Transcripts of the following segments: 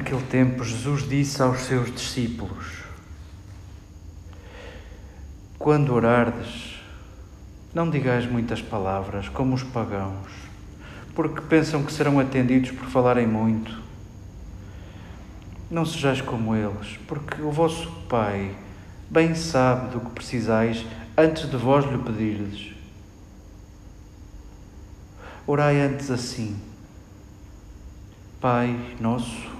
Naquele tempo, Jesus disse aos seus discípulos: Quando orardes, não digais muitas palavras como os pagãos, porque pensam que serão atendidos por falarem muito. Não sejais como eles, porque o vosso Pai bem sabe do que precisais antes de vós lhe pedirdes. Orai antes assim. Pai nosso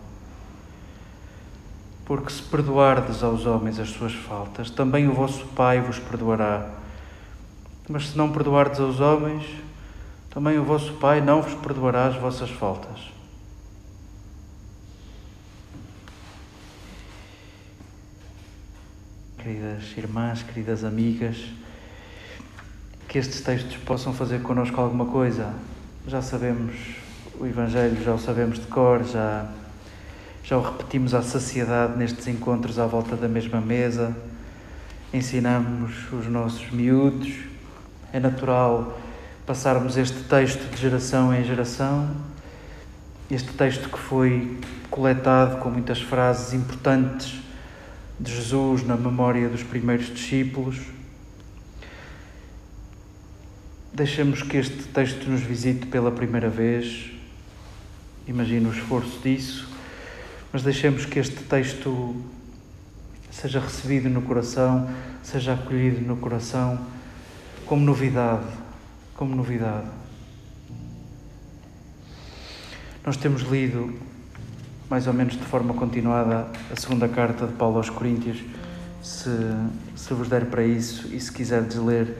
Porque se perdoardes aos homens as suas faltas, também o vosso Pai vos perdoará. Mas se não perdoardes aos homens, também o vosso Pai não vos perdoará as vossas faltas. Queridas irmãs, queridas amigas, que estes textos possam fazer connosco alguma coisa. Já sabemos o Evangelho, já o sabemos de cor, já, já o repetimos à saciedade nestes encontros à volta da mesma mesa, ensinamos os nossos miúdos. É natural passarmos este texto de geração em geração, este texto que foi coletado com muitas frases importantes de Jesus na memória dos primeiros discípulos. Deixemos que este texto nos visite pela primeira vez. Imagino o esforço disso, mas deixemos que este texto seja recebido no coração, seja acolhido no coração como novidade, como novidade. Nós temos lido mais ou menos de forma continuada a segunda carta de Paulo aos Coríntios, se, se vos der para isso e se quiserdes ler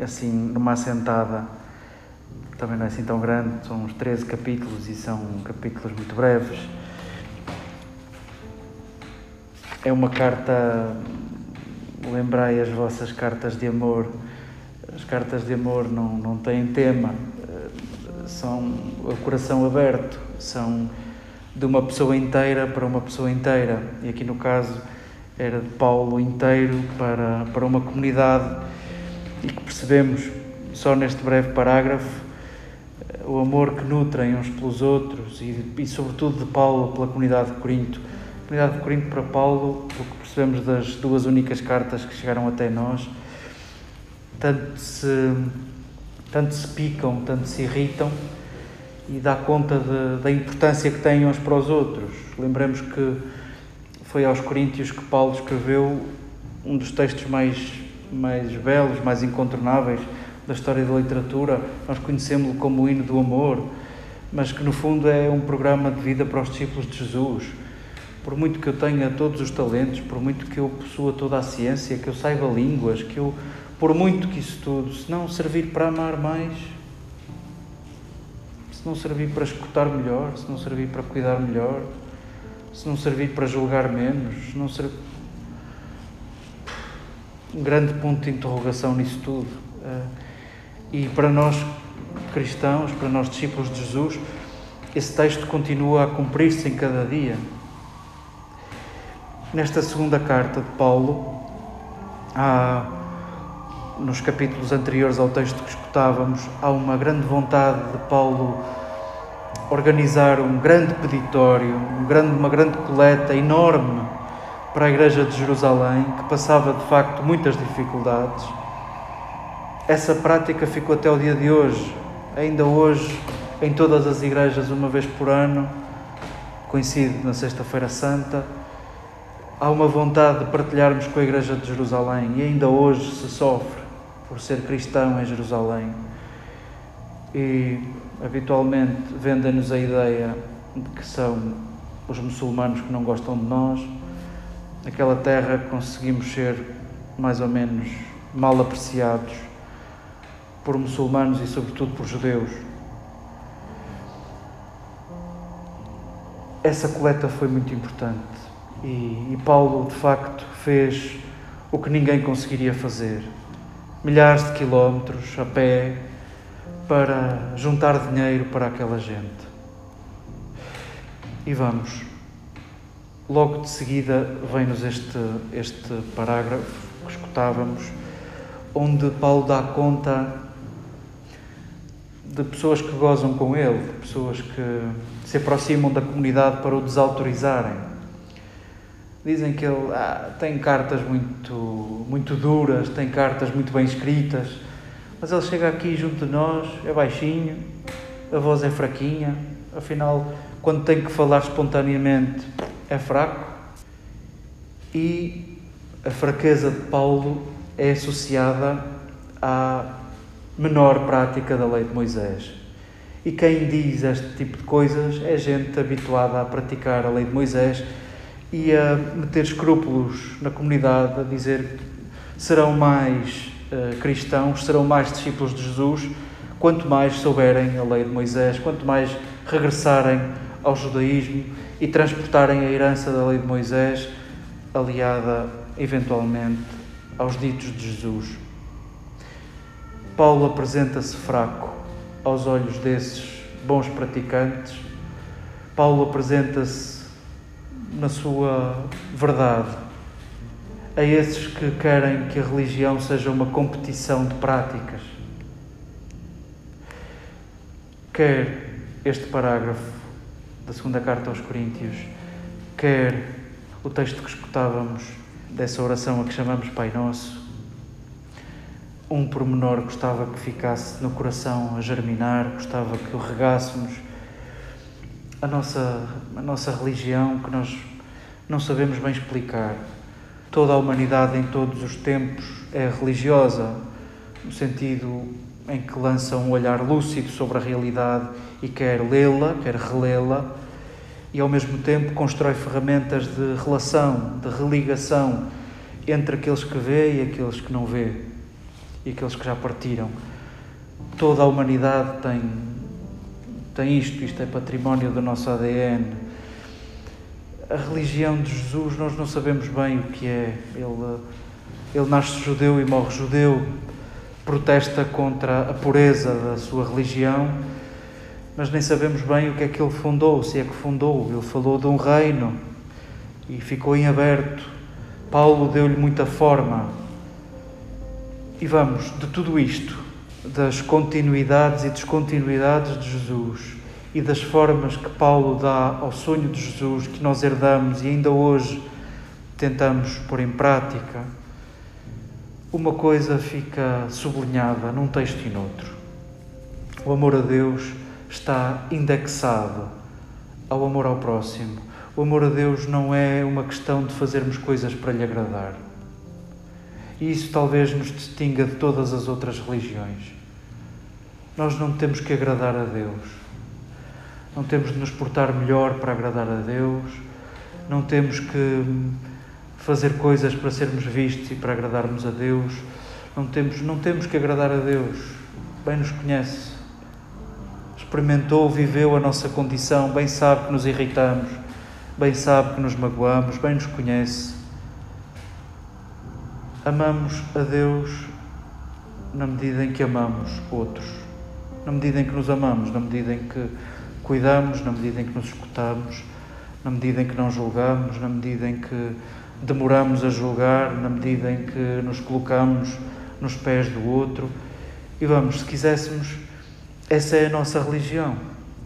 assim numa assentada, também não é assim tão grande, são uns 13 capítulos e são capítulos muito breves. É uma carta, lembrai as vossas cartas de amor. As cartas de amor não, não têm tema, são o coração aberto, são de uma pessoa inteira para uma pessoa inteira. E aqui no caso era de Paulo inteiro para, para uma comunidade e que percebemos só neste breve parágrafo o amor que nutrem uns pelos outros e, e sobretudo de Paulo pela comunidade de Corinto. Comunidade de Corinto para Paulo, o que percebemos das duas únicas cartas que chegaram até nós, tanto se, tanto se picam, tanto se irritam, e dá conta de, da importância que têm uns para os outros. Lembremos que foi aos Coríntios que Paulo escreveu um dos textos mais, mais belos, mais incontornáveis da história da literatura. Nós conhecemos-lo como o hino do amor, mas que no fundo é um programa de vida para os discípulos de Jesus. Por muito que eu tenha todos os talentos, por muito que eu possua toda a ciência, que eu saiba línguas, que eu, por muito que isso tudo, se não servir para amar mais, se não servir para escutar melhor, se não servir para cuidar melhor, se não servir para julgar menos, se não servir. Um grande ponto de interrogação nisso tudo. E para nós cristãos, para nós discípulos de Jesus, esse texto continua a cumprir-se em cada dia. Nesta segunda carta de Paulo, há nos capítulos anteriores ao texto que escutávamos, há uma grande vontade de Paulo organizar um grande peditório, um grande, uma grande coleta enorme para a Igreja de Jerusalém, que passava de facto muitas dificuldades. Essa prática ficou até o dia de hoje. Ainda hoje, em todas as igrejas, uma vez por ano, coincide na Sexta-feira Santa, há uma vontade de partilharmos com a Igreja de Jerusalém e ainda hoje se sofre por ser cristão em Jerusalém. E habitualmente vendem-nos a ideia de que são os muçulmanos que não gostam de nós. Naquela terra conseguimos ser mais ou menos mal apreciados por muçulmanos e, sobretudo, por judeus. essa coleta foi muito importante. E, e Paulo, de facto, fez o que ninguém conseguiria fazer. Milhares de quilómetros a pé para juntar dinheiro para aquela gente. E vamos. Logo de seguida vem-nos este, este parágrafo que escutávamos, onde Paulo dá conta de pessoas que gozam com ele, de pessoas que se aproximam da comunidade para o desautorizarem. Dizem que ele ah, tem cartas muito, muito duras, tem cartas muito bem escritas, mas ele chega aqui junto de nós, é baixinho, a voz é fraquinha, afinal, quando tem que falar espontaneamente, é fraco. E a fraqueza de Paulo é associada à menor prática da lei de Moisés. E quem diz este tipo de coisas é gente habituada a praticar a lei de Moisés e a meter escrúpulos na comunidade, a dizer que serão mais uh, cristãos, serão mais discípulos de Jesus, quanto mais souberem a lei de Moisés, quanto mais regressarem ao judaísmo e transportarem a herança da lei de Moisés, aliada eventualmente aos ditos de Jesus. Paulo apresenta-se fraco aos olhos desses bons praticantes. Paulo apresenta-se na sua verdade a esses que querem que a religião seja uma competição de práticas. Quer este parágrafo da segunda carta aos Coríntios, quer o texto que escutávamos dessa oração a que chamamos Pai Nosso, um pormenor gostava que ficasse no coração a germinar, gostava que o regássemos. A nossa, a nossa religião, que nós não sabemos bem explicar. Toda a humanidade, em todos os tempos, é religiosa, no sentido em que lança um olhar lúcido sobre a realidade e quer lê-la, quer relê-la, e ao mesmo tempo constrói ferramentas de relação, de religação entre aqueles que vê e aqueles que não vê e aqueles que já partiram. Toda a humanidade tem, tem isto, isto é património do nosso ADN. A religião de Jesus, nós não sabemos bem o que é. Ele, ele nasce judeu e morre judeu, protesta contra a pureza da sua religião, mas nem sabemos bem o que é que ele fundou, se é que fundou. Ele falou de um reino e ficou em aberto. Paulo deu-lhe muita forma, e vamos de tudo isto, das continuidades e descontinuidades de Jesus e das formas que Paulo dá ao sonho de Jesus que nós herdamos e ainda hoje tentamos pôr em prática, uma coisa fica sublinhada num texto e noutro. O amor a Deus está indexado ao amor ao próximo. O amor a Deus não é uma questão de fazermos coisas para lhe agradar. E isso talvez nos distinga de todas as outras religiões. Nós não temos que agradar a Deus. Não temos de nos portar melhor para agradar a Deus. Não temos que fazer coisas para sermos vistos e para agradarmos a Deus. Não temos, não temos que agradar a Deus. Bem nos conhece. Experimentou, viveu a nossa condição, bem sabe que nos irritamos, bem sabe que nos magoamos, bem nos conhece amamos a Deus na medida em que amamos outros, na medida em que nos amamos, na medida em que cuidamos, na medida em que nos escutamos, na medida em que não julgamos, na medida em que demoramos a julgar, na medida em que nos colocamos nos pés do outro. E vamos, se quiséssemos, essa é a nossa religião,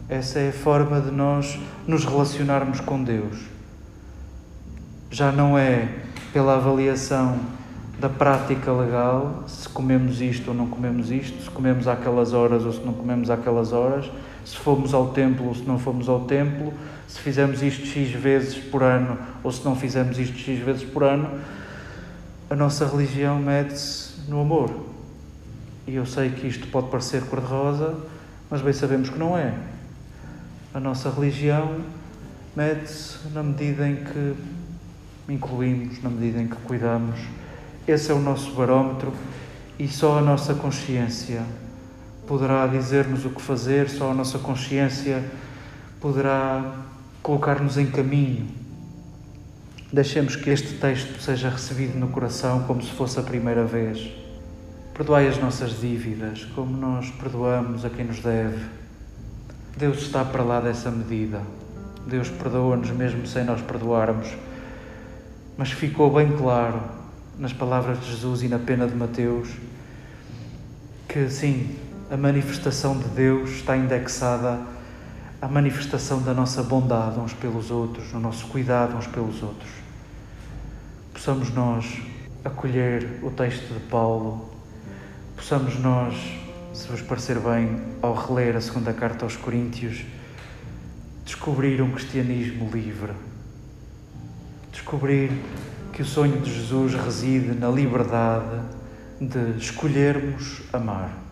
essa é a forma de nós nos relacionarmos com Deus. Já não é pela avaliação da prática legal, se comemos isto ou não comemos isto, se comemos àquelas horas ou se não comemos àquelas horas, se fomos ao templo ou se não fomos ao templo, se fizemos isto X vezes por ano ou se não fizemos isto X vezes por ano, a nossa religião mede-se no amor. E eu sei que isto pode parecer cor-de-rosa, mas bem sabemos que não é. A nossa religião mede-se na medida em que incluímos, na medida em que cuidamos esse é o nosso barómetro e só a nossa consciência poderá dizer-nos o que fazer, só a nossa consciência poderá colocar-nos em caminho. Deixemos que este texto seja recebido no coração como se fosse a primeira vez. Perdoai as nossas dívidas, como nós perdoamos a quem nos deve. Deus está para lá dessa medida. Deus perdoa-nos mesmo sem nós perdoarmos. Mas ficou bem claro nas palavras de Jesus e na pena de Mateus que sim, a manifestação de Deus está indexada à manifestação da nossa bondade uns pelos outros, no nosso cuidado uns pelos outros. Possamos nós acolher o texto de Paulo, possamos nós, se vos parecer bem, ao reler a segunda carta aos Coríntios, descobrir um cristianismo livre. Descobrir que o sonho de Jesus reside na liberdade de escolhermos amar.